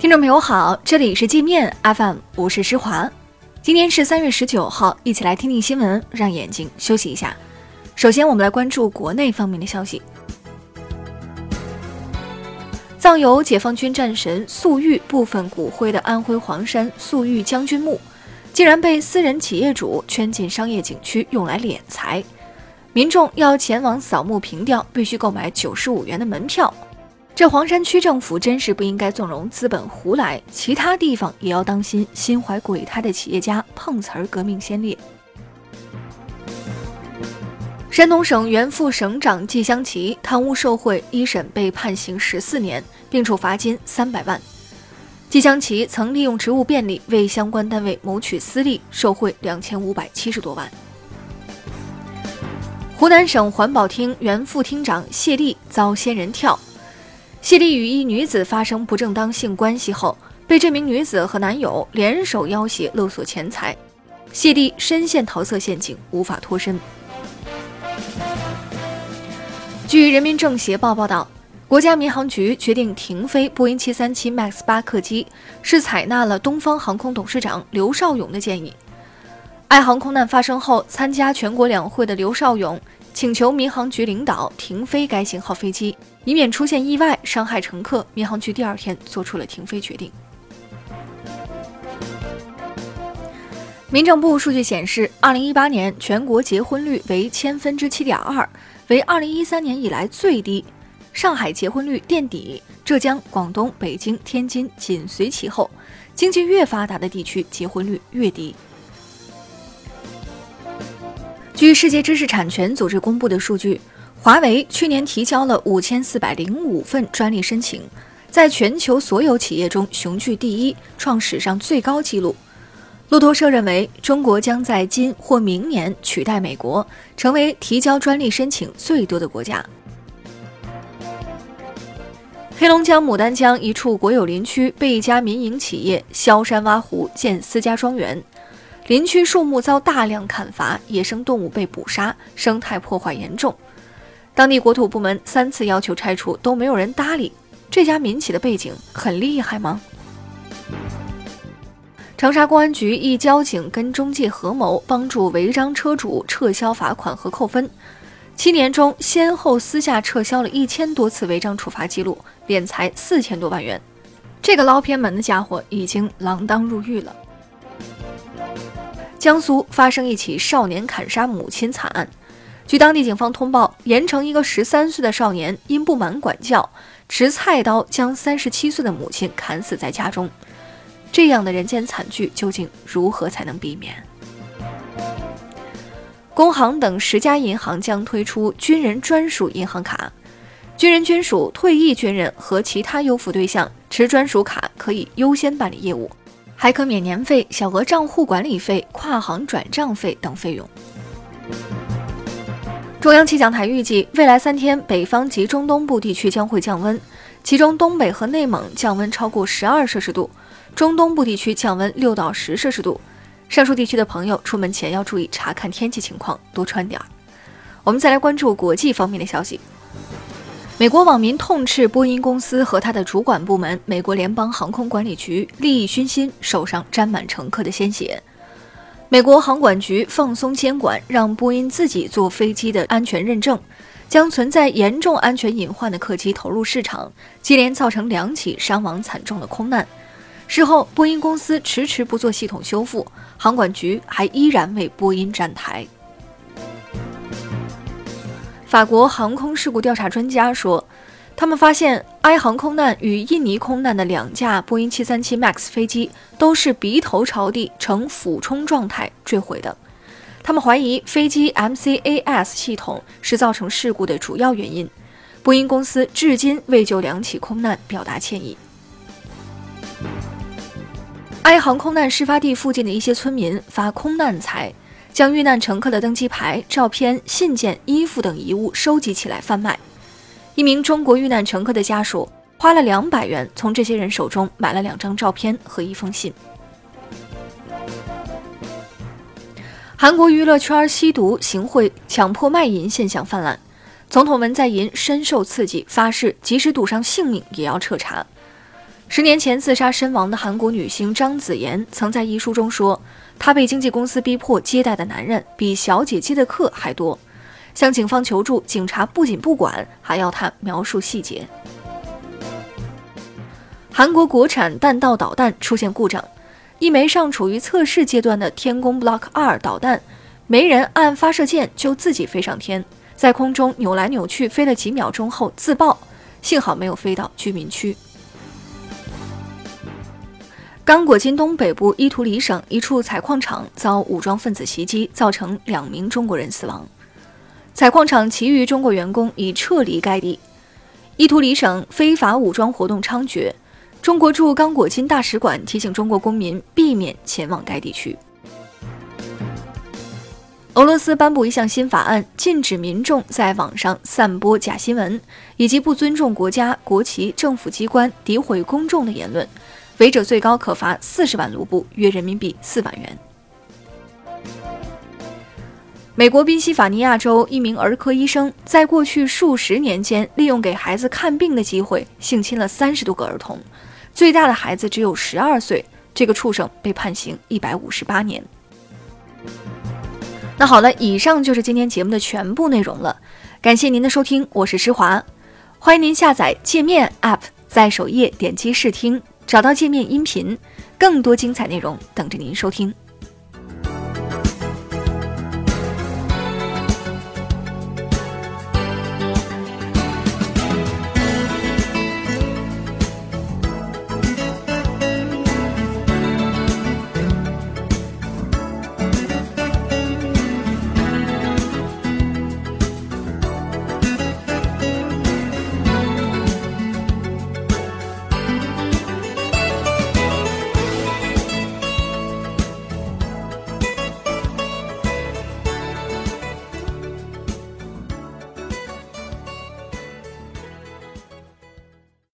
听众朋友好，这里是界面 FM，我是施华。今天是三月十九号，一起来听听新闻，让眼睛休息一下。首先，我们来关注国内方面的消息。葬有解放军战神粟裕部分骨灰的安徽黄山粟裕将军墓，竟然被私人企业主圈进商业景区，用来敛财。民众要前往扫墓凭吊，必须购买九十五元的门票。这黄山区政府真是不应该纵容资本胡来，其他地方也要当心心怀鬼胎的企业家碰瓷儿革命先烈。山东省原副省长季湘琪贪污受贿一审被判刑十四年，并处罚金三百万。季湘琪曾利用职务便利为相关单位谋取私利，受贿两千五百七十多万。湖南省环保厅原副厅长谢丽遭仙人跳。谢丽与一女子发生不正当性关系后，被这名女子和男友联手要挟勒索钱财，谢丽深陷桃色陷阱，无法脱身。据人民政协报报道，国家民航局决定停飞波音737 MAX 八客机，是采纳了东方航空董事长刘少勇的建议。爱航空难发生后，参加全国两会的刘少勇。请求民航局领导停飞该型号飞机，以免出现意外伤害乘客。民航局第二天做出了停飞决定。民政部数据显示，二零一八年全国结婚率为千分之七点二，为二零一三年以来最低。上海结婚率垫底，浙江、广东、北京、天津紧随其后。经济越发达的地区结婚率越低。据世界知识产权组织公布的数据，华为去年提交了五千四百零五份专利申请，在全球所有企业中雄踞第一，创史上最高纪录。路透社认为，中国将在今或明年取代美国，成为提交专利申请最多的国家。黑龙江牡丹江一处国有林区被一家民营企业削山挖湖建私家庄园。林区树木遭大量砍伐，野生动物被捕杀，生态破坏严重。当地国土部门三次要求拆除，都没有人搭理。这家民企的背景很厉害吗？长沙公安局一交警跟中介合谋，帮助违章车主撤销罚款和扣分。七年中，先后私下撤销了一千多次违章处罚记录，敛财四千多万元。这个捞偏门的家伙已经锒铛入狱了。江苏发生一起少年砍杀母亲惨案。据当地警方通报，盐城一个十三岁的少年因不满管教，持菜刀将三十七岁的母亲砍死在家中。这样的人间惨剧，究竟如何才能避免？工行等十家银行将推出军人专属银行卡，军人军属、退役军人和其他优抚对象持专属卡可以优先办理业务。还可免年费、小额账户管理费、跨行转账费等费用。中央气象台预计，未来三天北方及中东部地区将会降温，其中东北和内蒙降温超过十二摄氏度，中东部地区降温六到十摄氏度。上述地区的朋友出门前要注意查看天气情况，多穿点儿。我们再来关注国际方面的消息。美国网民痛斥波音公司和他的主管部门——美国联邦航空管理局利益熏心，手上沾满乘客的鲜血。美国航管局放松监管，让波音自己做飞机的安全认证，将存在严重安全隐患的客机投入市场，接连造成两起伤亡惨重的空难。事后，波音公司迟迟不做系统修复，航管局还依然为波音站台。法国航空事故调查专家说，他们发现埃航空难与印尼空难的两架波音737 MAX 飞机都是鼻头朝地呈俯冲状态坠毁的。他们怀疑飞机 MCAS 系统是造成事故的主要原因。波音公司至今未就两起空难表达歉意。埃航空难事发地附近的一些村民发空难财。将遇难乘客的登机牌、照片、信件、衣服等遗物收集起来贩卖。一名中国遇难乘客的家属花了两百元，从这些人手中买了两张照片和一封信。韩国娱乐圈吸毒、行贿、强迫卖淫现象泛滥，总统文在寅深受刺激，发誓即使赌上性命也要彻查。十年前自杀身亡的韩国女星张子妍曾在遗书中说，她被经纪公司逼迫接待的男人比小姐接的客还多，向警方求助，警察不仅不管，还要他描述细节。韩国国产弹道导弹出现故障，一枚尚处于测试阶段的天宫 Block 二导弹，没人按发射键就自己飞上天，在空中扭来扭去飞了几秒钟后自爆，幸好没有飞到居民区。刚果金东北部伊图里省一处采矿场遭武装分子袭击，造成两名中国人死亡。采矿场其余中国员工已撤离该地。伊图里省非法武装活动猖獗，中国驻刚果金大使馆提醒中国公民避免前往该地区。俄罗斯颁布一项新法案，禁止民众在网上散播假新闻以及不尊重国家、国旗、政府机关、诋毁公众的言论。违者最高可罚四十万卢布，约人民币四万元。美国宾夕法尼亚州一名儿科医生在过去数十年间，利用给孩子看病的机会，性侵了三十多个儿童，最大的孩子只有十二岁。这个畜生被判刑一百五十八年。那好了，以上就是今天节目的全部内容了，感谢您的收听，我是施华，欢迎您下载界面 App，在首页点击试听。找到界面音频，更多精彩内容等着您收听。